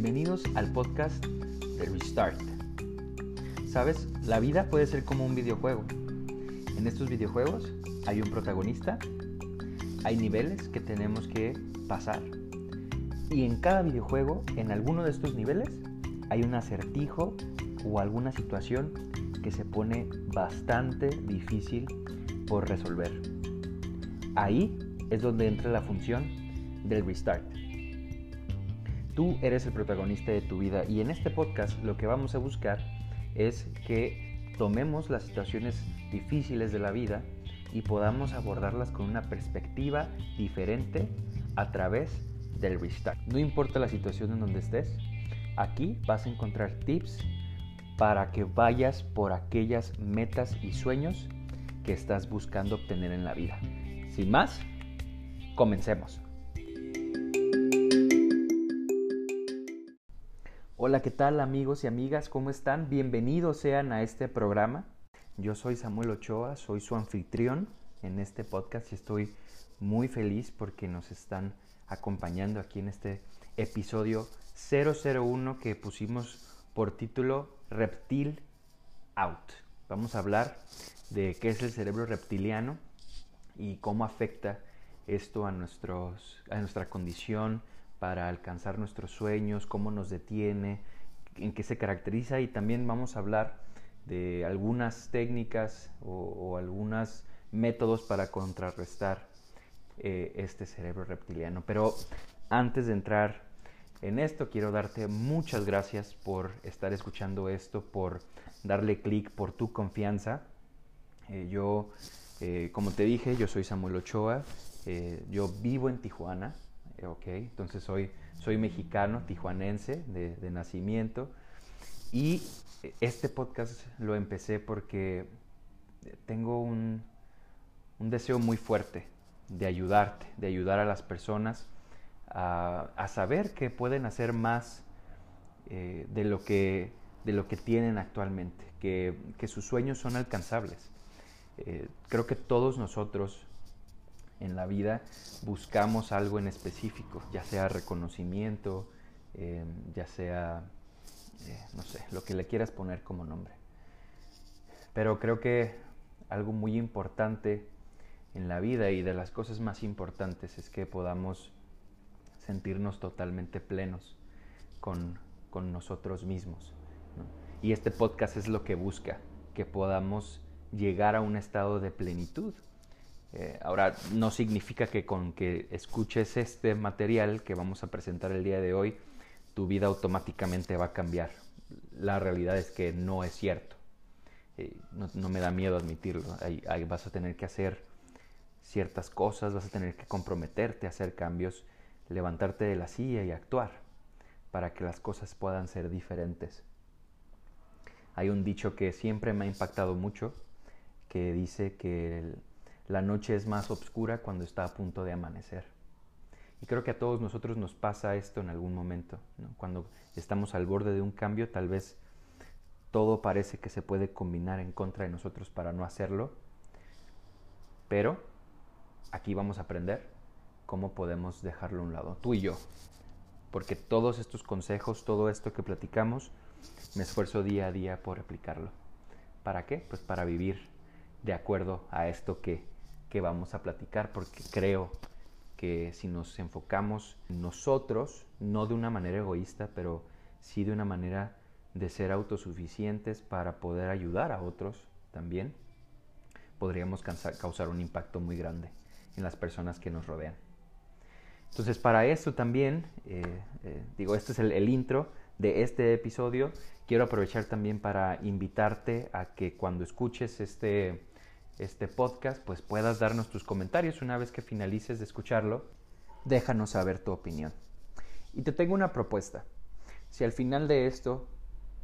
Bienvenidos al podcast de Restart. Sabes, la vida puede ser como un videojuego. En estos videojuegos hay un protagonista, hay niveles que tenemos que pasar. Y en cada videojuego, en alguno de estos niveles, hay un acertijo o alguna situación que se pone bastante difícil por resolver. Ahí es donde entra la función del restart. Tú eres el protagonista de tu vida y en este podcast lo que vamos a buscar es que tomemos las situaciones difíciles de la vida y podamos abordarlas con una perspectiva diferente a través del restart. No importa la situación en donde estés, aquí vas a encontrar tips para que vayas por aquellas metas y sueños que estás buscando obtener en la vida. Sin más, comencemos. Hola, ¿qué tal amigos y amigas? ¿Cómo están? Bienvenidos sean a este programa. Yo soy Samuel Ochoa, soy su anfitrión en este podcast y estoy muy feliz porque nos están acompañando aquí en este episodio 001 que pusimos por título Reptil Out. Vamos a hablar de qué es el cerebro reptiliano y cómo afecta esto a, nuestros, a nuestra condición, para alcanzar nuestros sueños, cómo nos detiene, en qué se caracteriza y también vamos a hablar de algunas técnicas o, algunos métodos para contrarrestar eh, este cerebro reptiliano. Pero antes de entrar en esto, quiero darte muchas gracias por estar escuchando esto, por darle clic, por tu confianza. Eh, yo, eh, como te dije, yo soy Samuel Ochoa, yo vivo en Tijuana, entonces soy, soy mexicano, tijuanense de, nacimiento y este podcast lo empecé porque tengo un, deseo muy fuerte de ayudarte, de ayudar a las personas a, saber que pueden hacer más eh, de, lo que, de lo que tienen actualmente, que, sus sueños son alcanzables. Eh, creo que todos nosotros en la vida buscamos algo en específico, ya sea reconocimiento, eh, ya sea, eh, no sé, lo que le quieras poner como nombre. Pero creo que algo muy importante en la vida y de las cosas más importantes es que podamos sentirnos totalmente plenos con, nosotros mismos. Y este podcast es lo que busca, que podamos llegar a un estado de plenitud eh, ahora, no significa que con que escuches este material que vamos a presentar el día de hoy, tu vida automáticamente va a cambiar. La realidad es que no es cierto. Eh, no, me da miedo admitirlo. Ahí, vas a tener que hacer ciertas cosas, vas a tener que comprometerte a hacer cambios, levantarte de la silla y actuar para que las cosas puedan ser diferentes. Hay un dicho que siempre me ha impactado mucho, que dice que el, la noche es más oscura cuando está a punto de amanecer. Y creo que a todos nosotros nos pasa esto en algún momento. Cuando estamos al borde de un cambio, tal vez todo parece que se puede combinar en contra de nosotros para no hacerlo. Pero aquí vamos a aprender cómo podemos dejarlo a un lado, tú y yo. Porque todos estos consejos, todo esto que platicamos, me esfuerzo día a día por aplicarlo. ¿Para qué? Pues para vivir de acuerdo a esto que que vamos a platicar porque creo que si nos enfocamos en nosotros, no de una manera egoísta, pero sí de una manera de ser autosuficientes para poder ayudar a otros también, podríamos causar un impacto muy grande en las personas que nos rodean. Entonces, para eso también, eh, eh, digo, este es el intro de este episodio. Quiero aprovechar también para invitarte a que cuando escuches este, este podcast, pues puedas darnos tus comentarios una vez que finalices de escucharlo. Déjanos saber tu opinión. Y te tengo una propuesta. Si al final de esto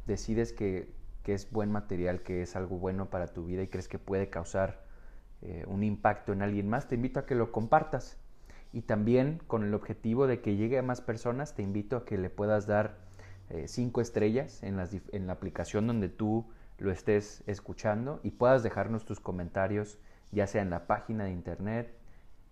decides que, es buen material, que es algo bueno para tu vida y crees que puede causar eh, un impacto en alguien más, te invito a que lo compartas. Y también con el objetivo de que llegue a más personas, te invito a que le puedas dar eh, cinco estrellas en, en la aplicación donde tú lo estés escuchando y puedas dejarnos tus comentarios ya sea en la página de internet,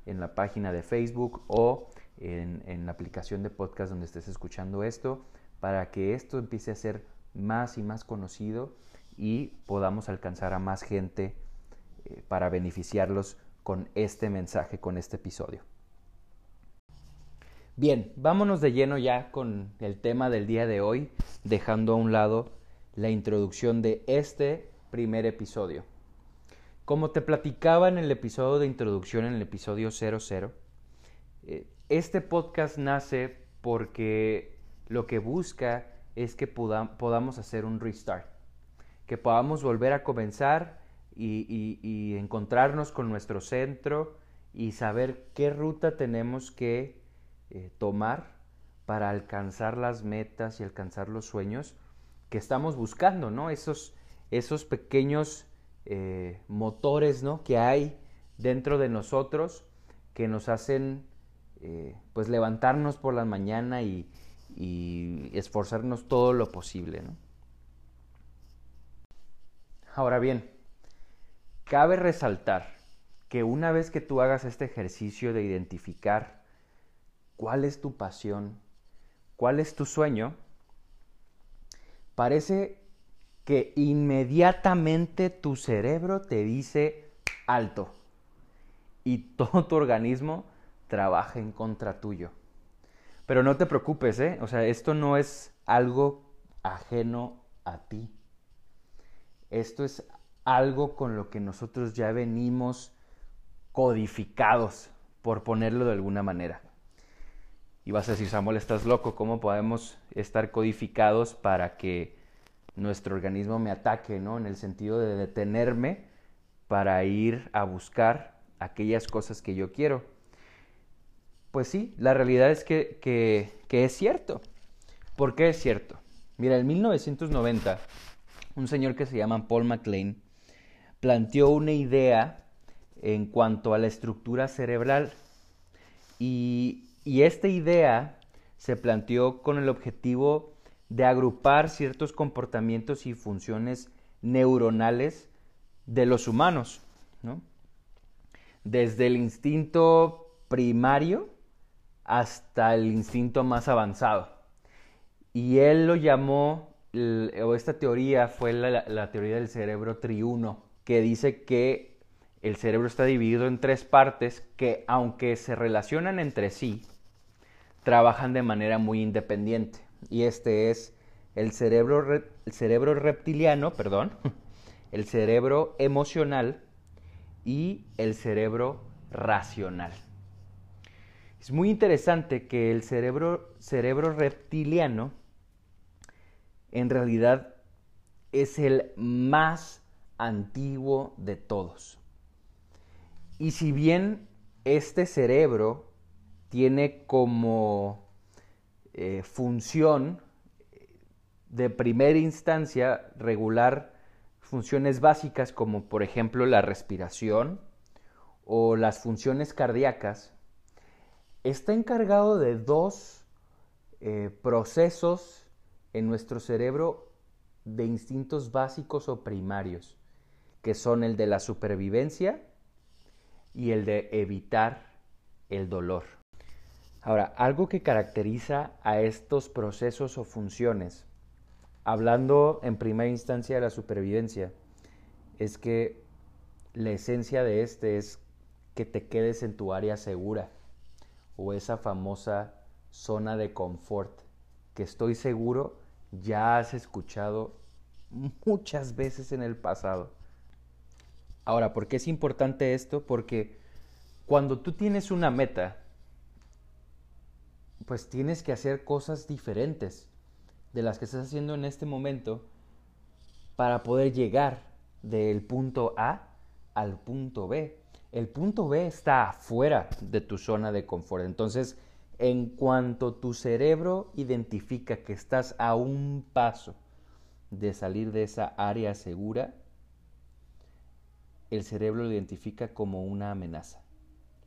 en la página de Facebook o en, la aplicación de podcast donde estés escuchando esto para que esto empiece a ser más y más conocido y podamos alcanzar a más gente eh, para beneficiarlos con este mensaje, con este episodio. Bien, vámonos de lleno ya con el tema del día de hoy, dejando a un lado la introducción de este primer episodio. Como te platicaba en el episodio de introducción, en el episodio 00, eh, este podcast nace porque lo que busca es que podamos hacer un restart, que podamos volver a comenzar y, encontrarnos con nuestro centro y saber qué ruta tenemos que eh, tomar para alcanzar las metas y alcanzar los sueños que estamos buscando, ¿no? Esos, esos pequeños eh, motores ¿no? que hay dentro de nosotros que nos hacen eh, pues levantarnos por la mañana y, y, esforzarnos todo lo posible. ¿no? Ahora bien, cabe resaltar que una vez que tú hagas este ejercicio de identificar cuál es tu pasión, cuál es tu sueño, parece que inmediatamente tu cerebro te dice alto y todo tu organismo trabaja en contra tuyo. Pero no te preocupes, ¿eh? O sea, esto no es algo ajeno a ti. Esto es algo con lo que nosotros ya venimos codificados, por ponerlo de alguna manera. Y vas a decir, Samuel, estás loco, ¿cómo podemos estar codificados para que nuestro organismo me ataque, ¿no? En el sentido de detenerme para ir a buscar aquellas cosas que yo quiero. Pues sí, la realidad es que, que, es cierto. ¿Por qué es cierto? Mira, en 1990, un señor que se llama Paul MacLean planteó una idea en cuanto a la estructura cerebral y, y esta idea se planteó con el objetivo de agrupar ciertos comportamientos y funciones neuronales de los humanos, Desde el instinto primario hasta el instinto más avanzado. Y él lo llamó, o esta teoría fue la, la teoría del cerebro triuno, que dice que el cerebro está dividido en tres partes que aunque se relacionan entre sí, trabajan de manera muy independiente y este es el cerebro, el cerebro reptiliano, perdón, el cerebro emocional y el cerebro racional. Es muy interesante que el cerebro, cerebro reptiliano en realidad es el más antiguo de todos. Y si bien este cerebro tiene como eh, función de primera instancia regular funciones básicas como por ejemplo la respiración o las funciones cardíacas, está encargado de dos eh, procesos en nuestro cerebro de instintos básicos o primarios, que son el de la supervivencia y el de evitar el dolor. Ahora, algo que caracteriza a estos procesos o funciones, hablando en primera instancia de la supervivencia, es que la esencia de este es que te quedes en tu área segura o esa famosa zona de confort que estoy seguro ya has escuchado muchas veces en el pasado. Ahora, ¿por qué es importante esto? Porque cuando tú tienes una meta, pues tienes que hacer cosas diferentes de las que estás haciendo en este momento para poder llegar del punto A al punto B. El punto B está afuera de tu zona de confort. Entonces, en cuanto tu cerebro identifica que estás a un paso de salir de esa área segura, el cerebro lo identifica como una amenaza.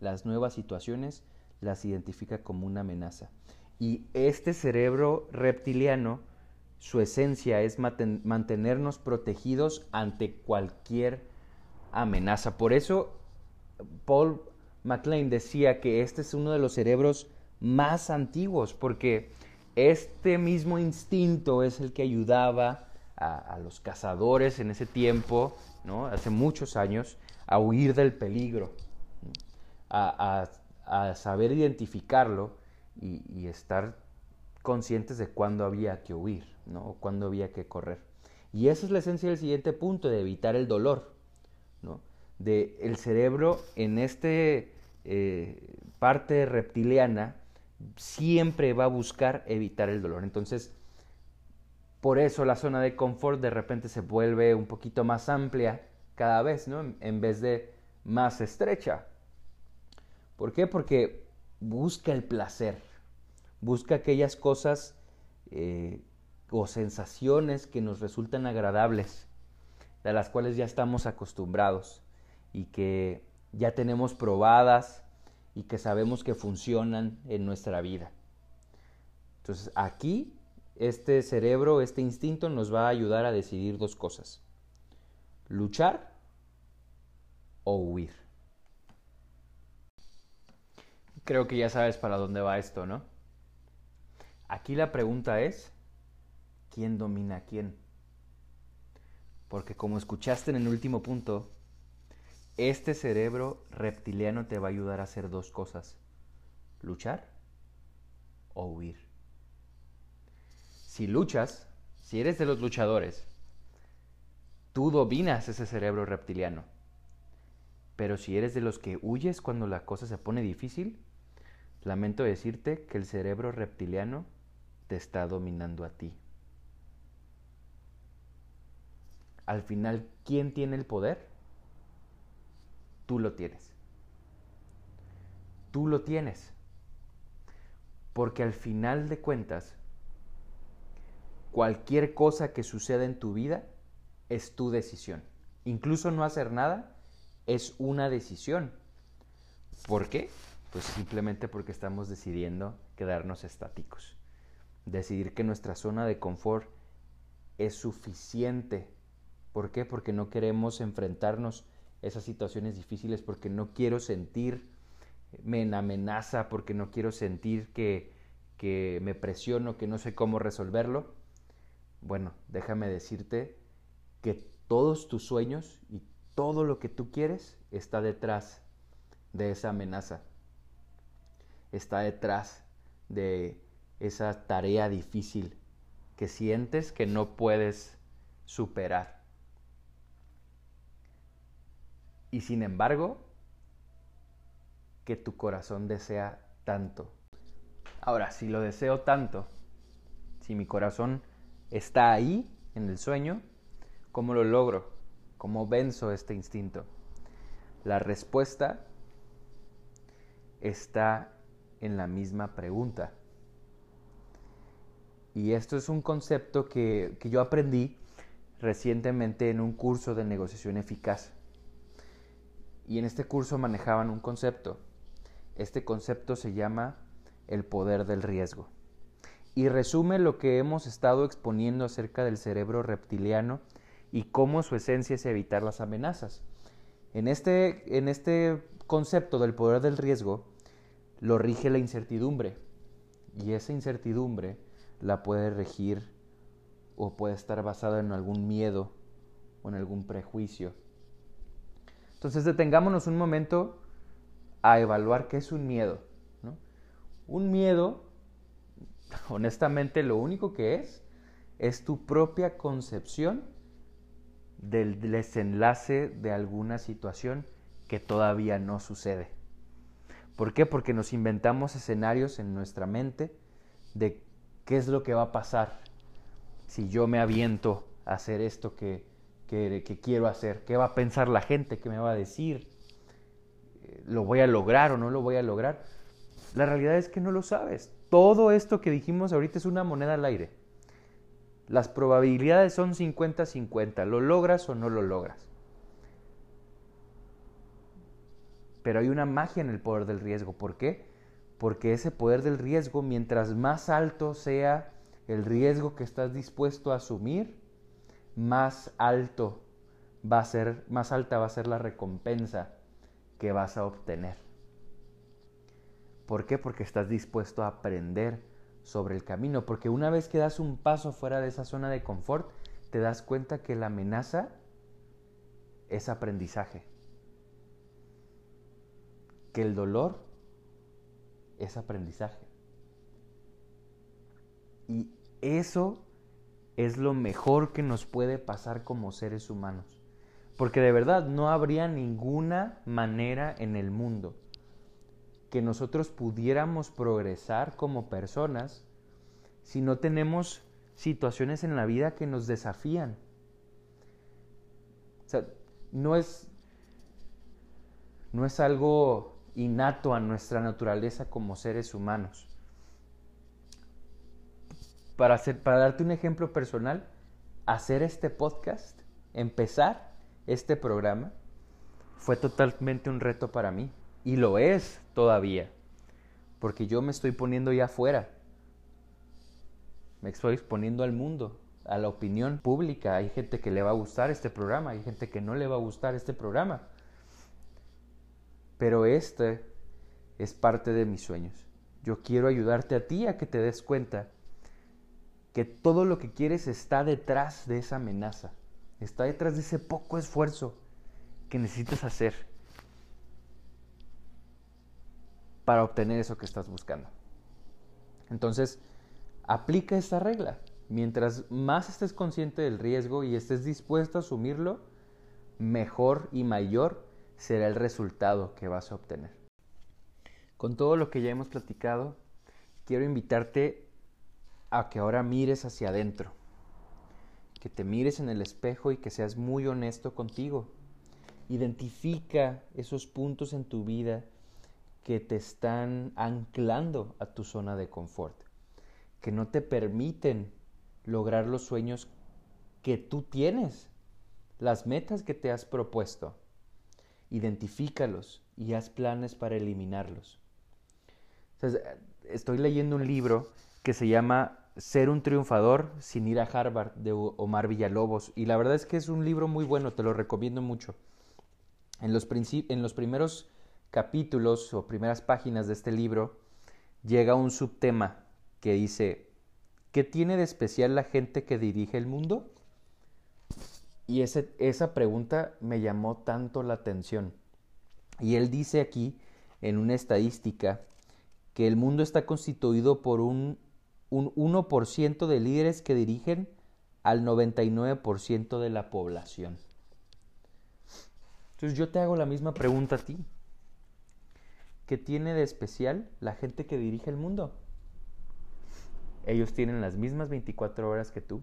Las nuevas situaciones las identifica como una amenaza. Y este cerebro reptiliano, su esencia es mantenernos protegidos ante cualquier amenaza. Por eso Paul MacLean decía que este es uno de los cerebros más antiguos, porque este mismo instinto es el que ayudaba a, los cazadores en ese tiempo, ¿no? hace muchos años, a huir del peligro, a, saber identificarlo y, estar conscientes de cuándo había que huir, ¿no? o cuándo había que correr. Y esa es la esencia del siguiente punto, de evitar el dolor, ¿no? de el cerebro en este eh, parte reptiliana siempre va a buscar evitar el dolor. Entonces, por eso la zona de confort de repente se vuelve un poquito más amplia cada vez, ¿no? En vez de más estrecha. ¿Por qué? Porque busca el placer, busca aquellas cosas eh, o sensaciones que nos resultan agradables, de las cuales ya estamos acostumbrados y que ya tenemos probadas y que sabemos que funcionan en nuestra vida. Entonces aquí este cerebro, este instinto nos va a ayudar a decidir dos cosas. Luchar o huir. Creo que ya sabes para dónde va esto, ¿no? Aquí la pregunta es, ¿quién domina a quién? Porque como escuchaste en el último punto, este cerebro reptiliano te va a ayudar a hacer dos cosas. Luchar o huir. Si luchas, si eres de los luchadores, tú dominas ese cerebro reptiliano. Pero si eres de los que huyes cuando la cosa se pone difícil, lamento decirte que el cerebro reptiliano te está dominando a ti. Al final, ¿quién tiene el poder? tú lo tienes. Tú lo tienes. Porque al final de cuentas, cualquier cosa que suceda en tu vida es tu decisión. Incluso no hacer nada es una decisión. ¿Por qué? Pues simplemente porque estamos decidiendo quedarnos estáticos. Decidir que nuestra zona de confort es suficiente. ¿Por qué? Porque no queremos enfrentarnos esas situaciones difíciles porque no quiero sentir me amenaza, porque no quiero sentir que, que me presiono, que no sé cómo resolverlo. Bueno, déjame decirte que todos tus sueños y todo lo que tú quieres está detrás de esa amenaza. Está detrás de esa tarea difícil que sientes que no puedes superar. y sin embargo que tu corazón desea tanto. Ahora, si lo deseo tanto, si mi corazón está ahí en el sueño, ¿cómo lo logro? ¿Cómo venzo este instinto? La respuesta está en la misma pregunta. Y esto es un concepto que, que yo aprendí recientemente en un curso de negociación eficaz y en este curso manejaban un concepto. Este concepto se llama el poder del riesgo y resume lo que hemos estado exponiendo acerca del cerebro reptiliano y cómo su esencia es evitar las amenazas. En este, en este concepto del poder del riesgo lo rige la incertidumbre y esa incertidumbre la puede regir o puede estar basada en algún miedo o en algún prejuicio entonces detengámonos un momento a evaluar qué es un miedo. Un miedo, honestamente, lo único que es es tu propia concepción del desenlace de alguna situación que todavía no sucede. ¿Por qué? Porque nos inventamos escenarios en nuestra mente de qué es lo que va a pasar si yo me aviento a hacer esto que, que, quiero hacer, qué va a pensar la gente, qué me va a decir, eh, lo voy a lograr o no lo voy a lograr. La realidad es que no lo sabes. Todo esto que dijimos ahorita es una moneda al aire. Las probabilidades son 50-50, lo logras o no lo logras. Pero hay una magia en el poder del riesgo. ¿Por qué? Porque ese poder del riesgo, mientras más alto sea el riesgo que estás dispuesto a asumir, más alto va a ser, más alta va a ser la recompensa que vas a obtener. ¿Por qué? Porque estás dispuesto a aprender sobre el camino, porque una vez que das un paso fuera de esa zona de confort, te das cuenta que la amenaza es aprendizaje, que el dolor es aprendizaje. Y eso es lo mejor que nos puede pasar como seres humanos. Porque de verdad no habría ninguna manera en el mundo que nosotros pudiéramos progresar como personas si no tenemos situaciones en la vida que nos desafían. O sea, no es, no es algo innato a nuestra naturaleza como seres humanos. Para, hacer, para darte un ejemplo personal, hacer este podcast, empezar este programa, fue totalmente un reto para mí. Y lo es todavía. Porque yo me estoy poniendo ya afuera. Me estoy exponiendo al mundo, a la opinión pública. Hay gente que le va a gustar este programa, hay gente que no le va a gustar este programa. Pero este es parte de mis sueños. Yo quiero ayudarte a ti a que te des cuenta que todo lo que quieres está detrás de esa amenaza, está detrás de ese poco esfuerzo que necesitas hacer para obtener eso que estás buscando. Entonces, aplica esta regla. Mientras más estés consciente del riesgo y estés dispuesto a asumirlo, mejor y mayor será el resultado que vas a obtener. Con todo lo que ya hemos platicado, quiero invitarte a que ahora mires hacia adentro, que te mires en el espejo y que seas muy honesto contigo. Identifica esos puntos en tu vida que te están anclando a tu zona de confort, que no te permiten lograr los sueños que tú tienes, las metas que te has propuesto. Identifícalos y haz planes para eliminarlos. estoy leyendo un libro que se llama Ser un triunfador sin ir a Harvard de Omar Villalobos y la verdad es que es un libro muy bueno, te lo recomiendo mucho. En los, en los primeros capítulos o primeras páginas de este libro llega un subtema que dice, ¿qué tiene de especial la gente que dirige el mundo? Y esa pregunta me llamó tanto la atención. Y él dice aquí, en una estadística, que el mundo está constituido por un, un 1% de líderes que dirigen al 99% de la población. Entonces yo te hago la misma pregunta a ti. ¿Qué tiene de especial la gente que dirige el mundo? Ellos tienen las mismas 24 horas que tú,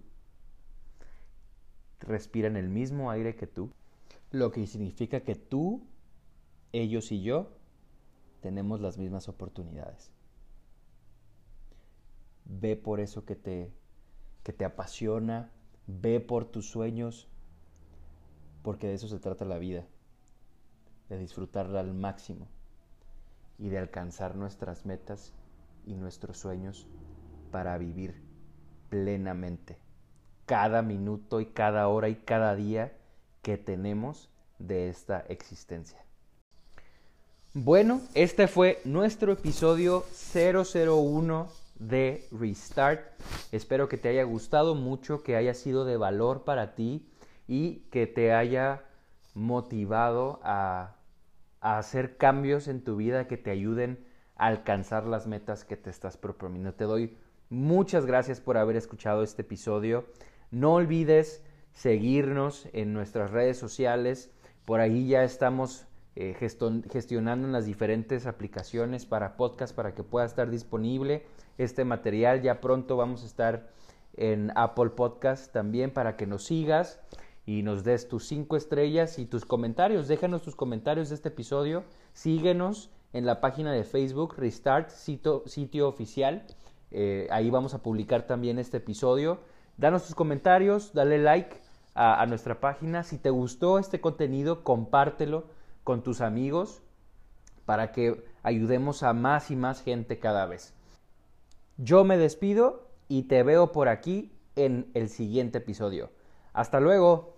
respiran el mismo aire que tú, lo que significa que tú, ellos y yo tenemos las mismas oportunidades. Ve por eso que te, que te apasiona, ve por tus sueños, porque de eso se trata la vida, de disfrutarla al máximo y de alcanzar nuestras metas y nuestros sueños para vivir plenamente cada minuto y cada hora y cada día que tenemos de esta existencia. Bueno, este fue nuestro episodio 001 de Restart. Espero que te haya gustado mucho, que haya sido de valor para ti y que te haya motivado a, a hacer cambios en tu vida que te ayuden a alcanzar las metas que te estás proponiendo. Te doy muchas gracias por haber escuchado este episodio. No olvides seguirnos en nuestras redes sociales. Por ahí ya estamos eh, gestionando las diferentes aplicaciones para podcast para que pueda estar disponible este material. Ya pronto vamos a estar en Apple Podcast también para que nos sigas y nos des tus cinco estrellas y tus comentarios. Déjanos tus comentarios de este episodio. Síguenos en la página de Facebook Restart, sitio, oficial. Eh, ahí vamos a publicar también este episodio. Danos tus comentarios, dale like a, nuestra página. Si te gustó este contenido, compártelo con tus amigos para que ayudemos a más y más gente cada vez. Yo me despido y te veo por aquí en el siguiente episodio. Hasta luego.